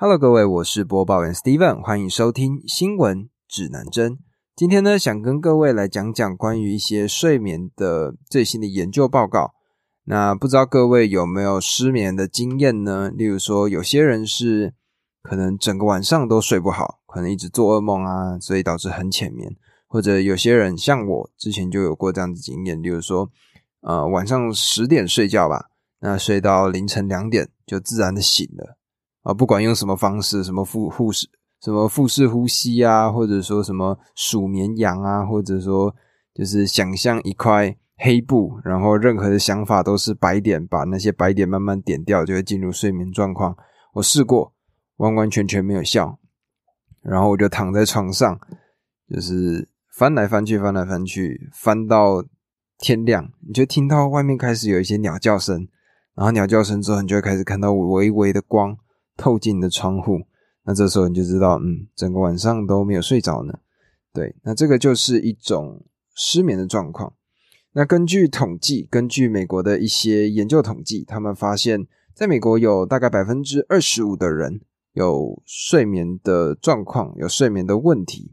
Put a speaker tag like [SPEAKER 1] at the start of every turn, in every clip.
[SPEAKER 1] Hello，各位，我是播报员 Steven，欢迎收听新闻指南针。今天呢，想跟各位来讲讲关于一些睡眠的最新的研究报告。那不知道各位有没有失眠的经验呢？例如说，有些人是可能整个晚上都睡不好，可能一直做噩梦啊，所以导致很浅眠；或者有些人像我之前就有过这样子经验，例如说，呃，晚上十点睡觉吧，那睡到凌晨两点就自然的醒了。啊，不管用什么方式，什么腹护士，什么腹式呼吸啊，或者说什么数绵羊啊，或者说就是想象一块黑布，然后任何的想法都是白点，把那些白点慢慢点掉，就会进入睡眠状况。我试过，完完全全没有效。然后我就躺在床上，就是翻来翻去，翻来翻去，翻到天亮，你就听到外面开始有一些鸟叫声，然后鸟叫声之后，你就会开始看到微微的光。透进的窗户，那这时候你就知道，嗯，整个晚上都没有睡着呢。对，那这个就是一种失眠的状况。那根据统计，根据美国的一些研究统计，他们发现，在美国有大概百分之二十五的人有睡眠的状况，有睡眠的问题。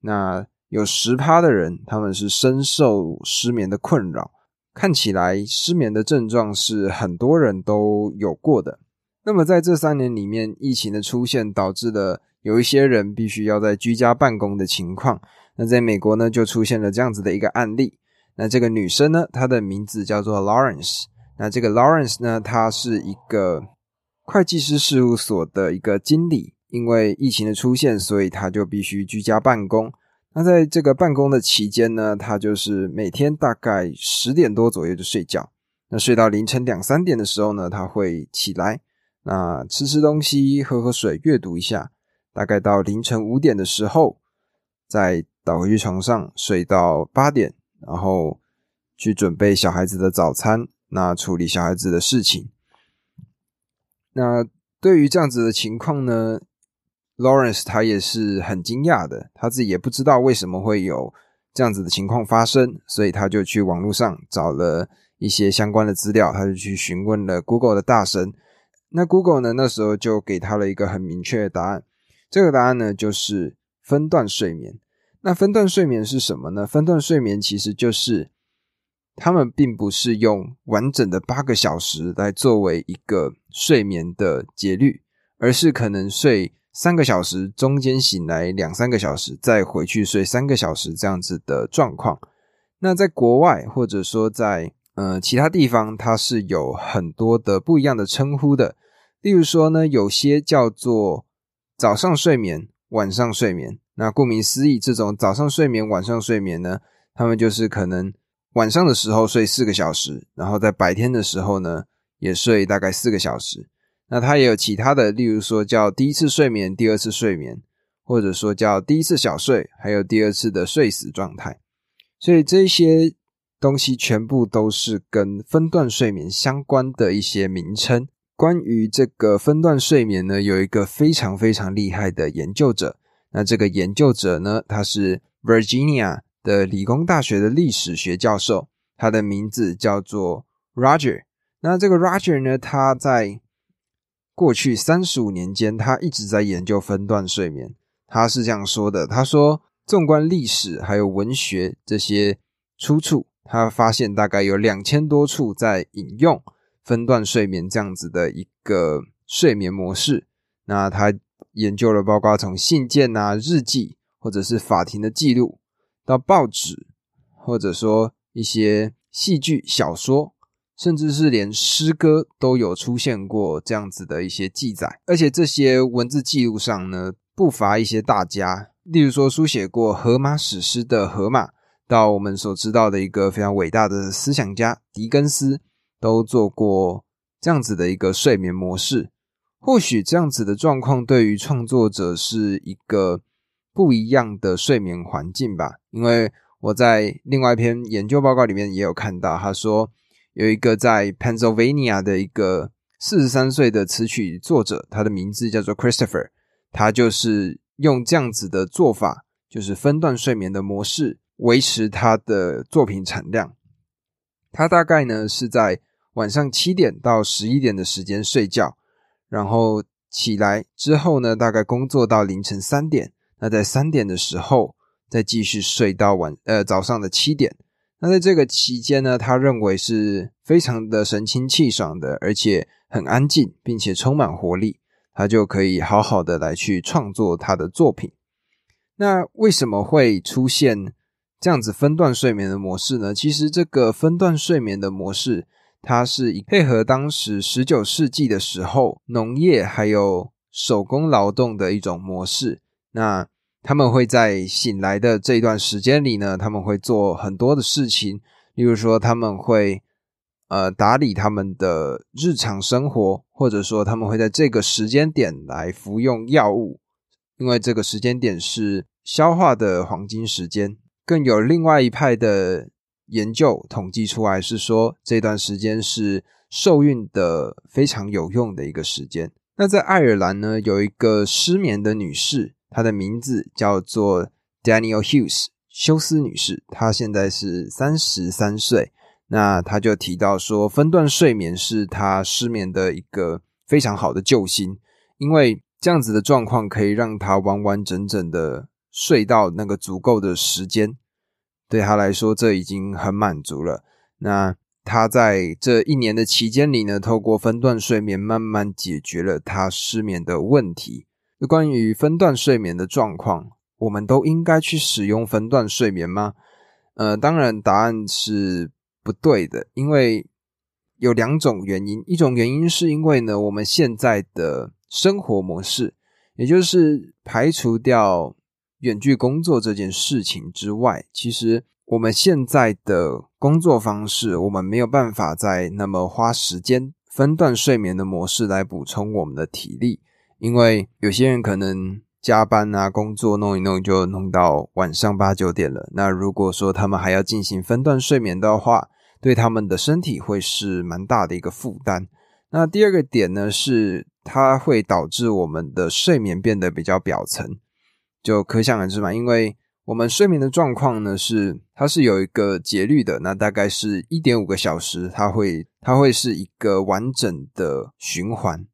[SPEAKER 1] 那有十趴的人，他们是深受失眠的困扰。看起来，失眠的症状是很多人都有过的。那么在这三年里面，疫情的出现导致了有一些人必须要在居家办公的情况。那在美国呢，就出现了这样子的一个案例。那这个女生呢，她的名字叫做 Lawrence。那这个 Lawrence 呢，她是一个会计师事务所的一个经理。因为疫情的出现，所以她就必须居家办公。那在这个办公的期间呢，她就是每天大概十点多左右就睡觉。那睡到凌晨两三点的时候呢，她会起来。那吃吃东西，喝喝水，阅读一下，大概到凌晨五点的时候，再倒回去床上睡到八点，然后去准备小孩子的早餐，那处理小孩子的事情。那对于这样子的情况呢，Lawrence 他也是很惊讶的，他自己也不知道为什么会有这样子的情况发生，所以他就去网络上找了一些相关的资料，他就去询问了 Google 的大神。那 Google 呢？那时候就给他了一个很明确的答案。这个答案呢，就是分段睡眠。那分段睡眠是什么呢？分段睡眠其实就是他们并不是用完整的八个小时来作为一个睡眠的节律，而是可能睡三个小时，中间醒来两三个小时，再回去睡三个小时这样子的状况。那在国外，或者说在呃其他地方，它是有很多的不一样的称呼的。例如说呢，有些叫做早上睡眠、晚上睡眠。那顾名思义，这种早上睡眠、晚上睡眠呢，他们就是可能晚上的时候睡四个小时，然后在白天的时候呢，也睡大概四个小时。那它也有其他的，例如说叫第一次睡眠、第二次睡眠，或者说叫第一次小睡，还有第二次的睡死状态。所以这些东西全部都是跟分段睡眠相关的一些名称。关于这个分段睡眠呢，有一个非常非常厉害的研究者。那这个研究者呢，他是 Virginia 的理工大学的历史学教授，他的名字叫做 Roger。那这个 Roger 呢，他在过去三十五年间，他一直在研究分段睡眠。他是这样说的：他说，纵观历史还有文学这些出处，他发现大概有两千多处在引用。分段睡眠这样子的一个睡眠模式，那他研究了包括从信件啊、日记，或者是法庭的记录，到报纸，或者说一些戏剧、小说，甚至是连诗歌都有出现过这样子的一些记载。而且这些文字记录上呢，不乏一些大家，例如说书写过《荷马史诗》的荷马，到我们所知道的一个非常伟大的思想家狄更斯。都做过这样子的一个睡眠模式，或许这样子的状况对于创作者是一个不一样的睡眠环境吧。因为我在另外一篇研究报告里面也有看到，他说有一个在 Pennsylvania 的一个四十三岁的词曲作者，他的名字叫做 Christopher，他就是用这样子的做法，就是分段睡眠的模式，维持他的作品产量。他大概呢是在。晚上七点到十一点的时间睡觉，然后起来之后呢，大概工作到凌晨三点，那在三点的时候再继续睡到晚呃早上的七点。那在这个期间呢，他认为是非常的神清气爽的，而且很安静，并且充满活力，他就可以好好的来去创作他的作品。那为什么会出现这样子分段睡眠的模式呢？其实这个分段睡眠的模式，它是以配合当时十九世纪的时候农业还有手工劳动的一种模式。那他们会在醒来的这一段时间里呢，他们会做很多的事情，例如说他们会呃打理他们的日常生活，或者说他们会在这个时间点来服用药物，因为这个时间点是消化的黄金时间。更有另外一派的研究统计出来是说，这段时间是受孕的非常有用的一个时间。那在爱尔兰呢，有一个失眠的女士。她的名字叫做 Daniel Hughes，休斯女士。她现在是三十三岁。那她就提到说，分段睡眠是她失眠的一个非常好的救星，因为这样子的状况可以让她完完整整的睡到那个足够的时间。对他来说，这已经很满足了。那他在这一年的期间里呢，透过分段睡眠，慢慢解决了他失眠的问题。关于分段睡眠的状况，我们都应该去使用分段睡眠吗？呃，当然，答案是不对的，因为有两种原因。一种原因是因为呢，我们现在的生活模式，也就是排除掉远距工作这件事情之外，其实我们现在的工作方式，我们没有办法在那么花时间分段睡眠的模式来补充我们的体力。因为有些人可能加班啊，工作弄一弄就弄到晚上八九点了。那如果说他们还要进行分段睡眠的话，对他们的身体会是蛮大的一个负担。那第二个点呢，是它会导致我们的睡眠变得比较表层，就可想而知嘛。因为我们睡眠的状况呢，是它是有一个节律的，那大概是一点五个小时，它会它会是一个完整的循环。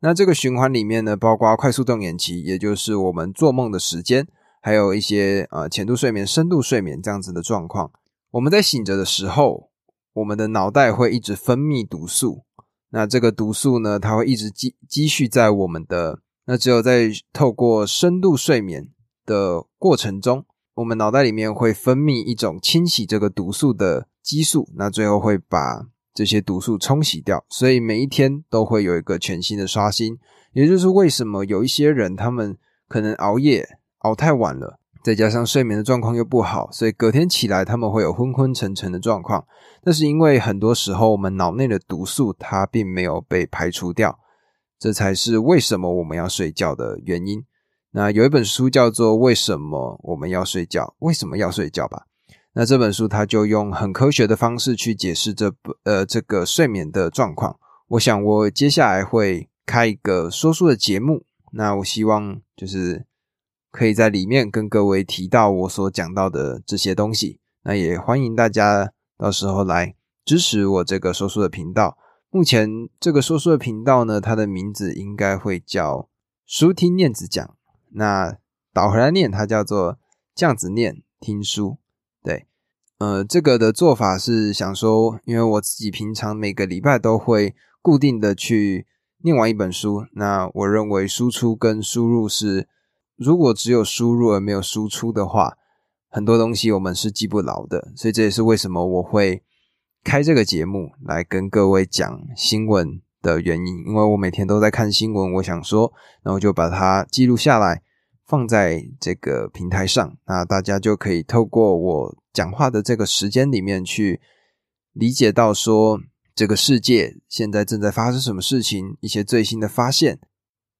[SPEAKER 1] 那这个循环里面呢，包括快速动眼期，也就是我们做梦的时间，还有一些呃浅度睡眠、深度睡眠这样子的状况。我们在醒着的时候，我们的脑袋会一直分泌毒素。那这个毒素呢，它会一直积积蓄在我们的。那只有在透过深度睡眠的过程中，我们脑袋里面会分泌一种清洗这个毒素的激素。那最后会把。这些毒素冲洗掉，所以每一天都会有一个全新的刷新。也就是为什么有一些人他们可能熬夜熬太晚了，再加上睡眠的状况又不好，所以隔天起来他们会有昏昏沉沉的状况。那是因为很多时候我们脑内的毒素它并没有被排除掉，这才是为什么我们要睡觉的原因。那有一本书叫做《为什么我们要睡觉》，为什么要睡觉吧？那这本书它就用很科学的方式去解释这不呃这个睡眠的状况。我想我接下来会开一个说书的节目，那我希望就是可以在里面跟各位提到我所讲到的这些东西。那也欢迎大家到时候来支持我这个说书的频道。目前这个说书的频道呢，它的名字应该会叫书听念子讲。那倒回来念，它叫做这样子念听书。对，呃，这个的做法是想说，因为我自己平常每个礼拜都会固定的去念完一本书，那我认为输出跟输入是，如果只有输入而没有输出的话，很多东西我们是记不牢的，所以这也是为什么我会开这个节目来跟各位讲新闻的原因，因为我每天都在看新闻，我想说，然后就把它记录下来。放在这个平台上，那大家就可以透过我讲话的这个时间里面去理解到说这个世界现在正在发生什么事情，一些最新的发现。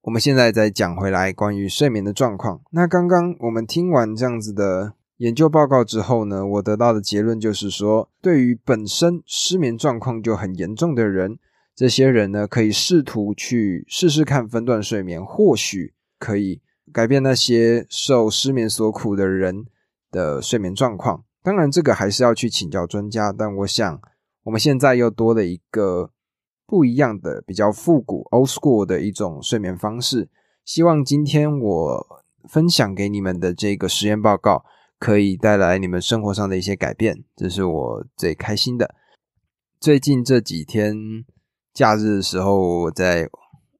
[SPEAKER 1] 我们现在再讲回来关于睡眠的状况。那刚刚我们听完这样子的研究报告之后呢，我得到的结论就是说，对于本身失眠状况就很严重的人，这些人呢可以试图去试试看分段睡眠，或许可以。改变那些受失眠所苦的人的睡眠状况，当然这个还是要去请教专家。但我想，我们现在又多了一个不一样的、比较复古 （old school） 的一种睡眠方式。希望今天我分享给你们的这个实验报告，可以带来你们生活上的一些改变，这是我最开心的。最近这几天假日的时候，我在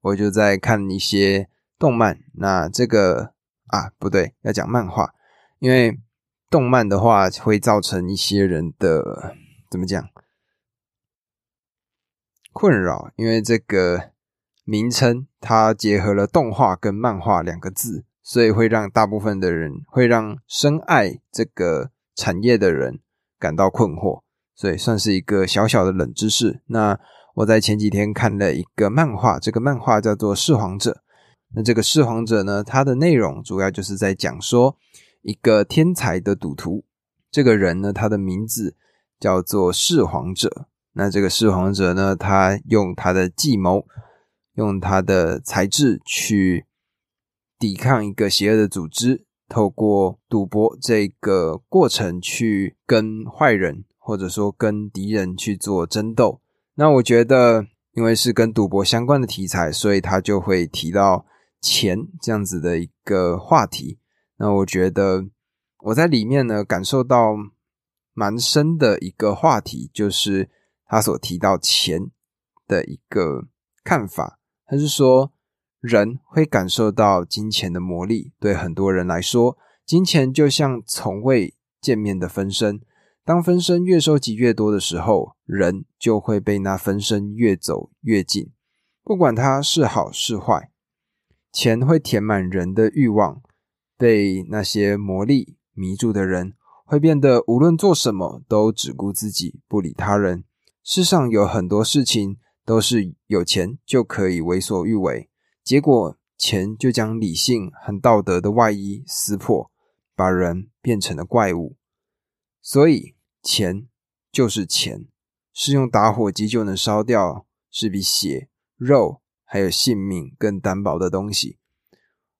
[SPEAKER 1] 我就在看一些动漫。那这个啊，不对，要讲漫画，因为动漫的话会造成一些人的怎么讲困扰，因为这个名称它结合了动画跟漫画两个字，所以会让大部分的人会让深爱这个产业的人感到困惑，所以算是一个小小的冷知识。那我在前几天看了一个漫画，这个漫画叫做《弑皇者》。那这个弑皇者呢，它的内容主要就是在讲说一个天才的赌徒，这个人呢，他的名字叫做弑皇者。那这个弑皇者呢，他用他的计谋，用他的才智去抵抗一个邪恶的组织，透过赌博这个过程去跟坏人或者说跟敌人去做争斗。那我觉得，因为是跟赌博相关的题材，所以他就会提到钱这样子的一个话题。那我觉得我在里面呢，感受到蛮深的一个话题，就是他所提到钱的一个看法。他是说，人会感受到金钱的魔力。对很多人来说，金钱就像从未见面的分身。当分身越收集越多的时候，人就会被那分身越走越近。不管它是好是坏，钱会填满人的欲望。被那些魔力迷住的人，会变得无论做什么都只顾自己，不理他人。世上有很多事情都是有钱就可以为所欲为，结果钱就将理性和道德的外衣撕破，把人变成了怪物。所以，钱就是钱，是用打火机就能烧掉，是比血、肉还有性命更单薄的东西。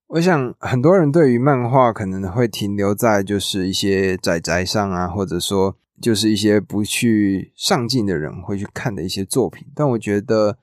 [SPEAKER 1] 我想，很多人对于漫画可能会停留在就是一些宅宅上啊，或者说就是一些不去上进的人会去看的一些作品。但我觉得，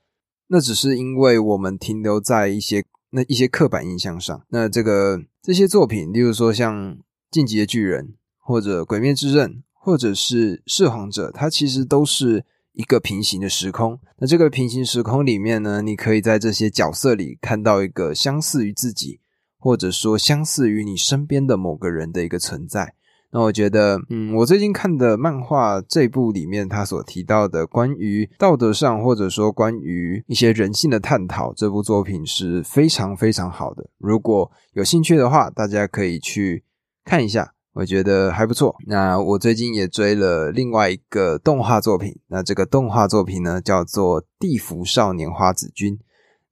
[SPEAKER 1] 那只是因为我们停留在一些那一些刻板印象上。那这个这些作品，例如说像《进击的巨人》。或者《鬼灭之刃》，或者是《弑皇者》，它其实都是一个平行的时空。那这个平行时空里面呢，你可以在这些角色里看到一个相似于自己，或者说相似于你身边的某个人的一个存在。那我觉得，嗯，我最近看的漫画这部里面，他所提到的关于道德上，或者说关于一些人性的探讨，这部作品是非常非常好的。如果有兴趣的话，大家可以去看一下。我觉得还不错。那我最近也追了另外一个动画作品，那这个动画作品呢叫做《地府少年花子君》。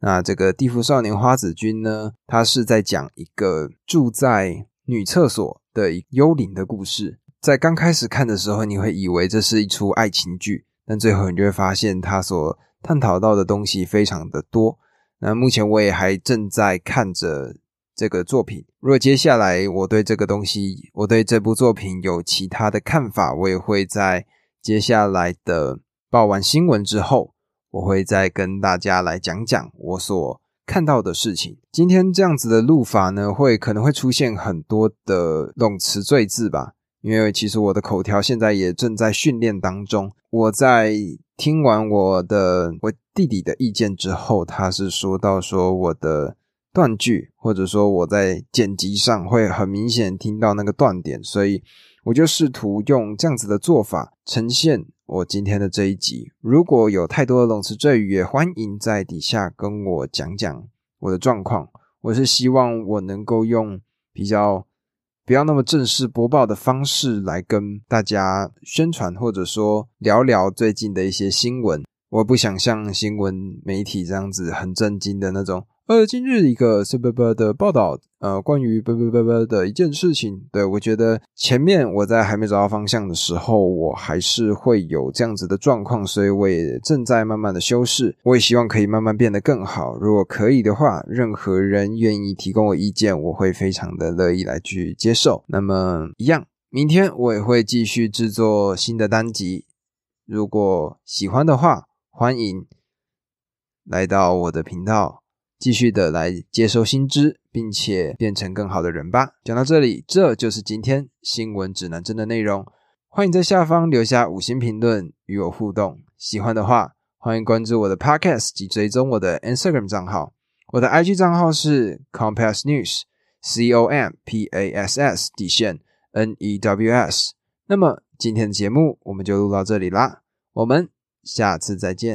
[SPEAKER 1] 那这个《地府少年花子君》呢，它是在讲一个住在女厕所的幽灵的故事。在刚开始看的时候，你会以为这是一出爱情剧，但最后你就会发现它所探讨到的东西非常的多。那目前我也还正在看着。这个作品，如果接下来我对这个东西，我对这部作品有其他的看法，我也会在接下来的报完新闻之后，我会再跟大家来讲讲我所看到的事情。今天这样子的录法呢，会可能会出现很多的冗词赘字吧，因为其实我的口条现在也正在训练当中。我在听完我的我弟弟的意见之后，他是说到说我的。断句，或者说我在剪辑上会很明显听到那个断点，所以我就试图用这样子的做法呈现我今天的这一集。如果有太多的冗词赘语，也欢迎在底下跟我讲讲我的状况。我是希望我能够用比较不要那么正式播报的方式来跟大家宣传，或者说聊聊最近的一些新闻。我不想像新闻媒体这样子很震惊的那种。呃，今日一个是不不的报道，呃，关于不不不不的一件事情。对我觉得前面我在还没找到方向的时候，我还是会有这样子的状况，所以我也正在慢慢的修饰。我也希望可以慢慢变得更好。如果可以的话，任何人愿意提供我意见，我会非常的乐意来去接受。那么一样，明天我也会继续制作新的单集。如果喜欢的话，欢迎来到我的频道，继续的来接收新知，并且变成更好的人吧。讲到这里，这就是今天新闻指南针的内容。欢迎在下方留下五星评论与我互动。喜欢的话，欢迎关注我的 Podcast 及追踪我的 Instagram 账号。我的 IG 账号是 Compass News，C O M P A S S 底线 N E W S。那么今天的节目我们就录到这里啦，我们下次再见。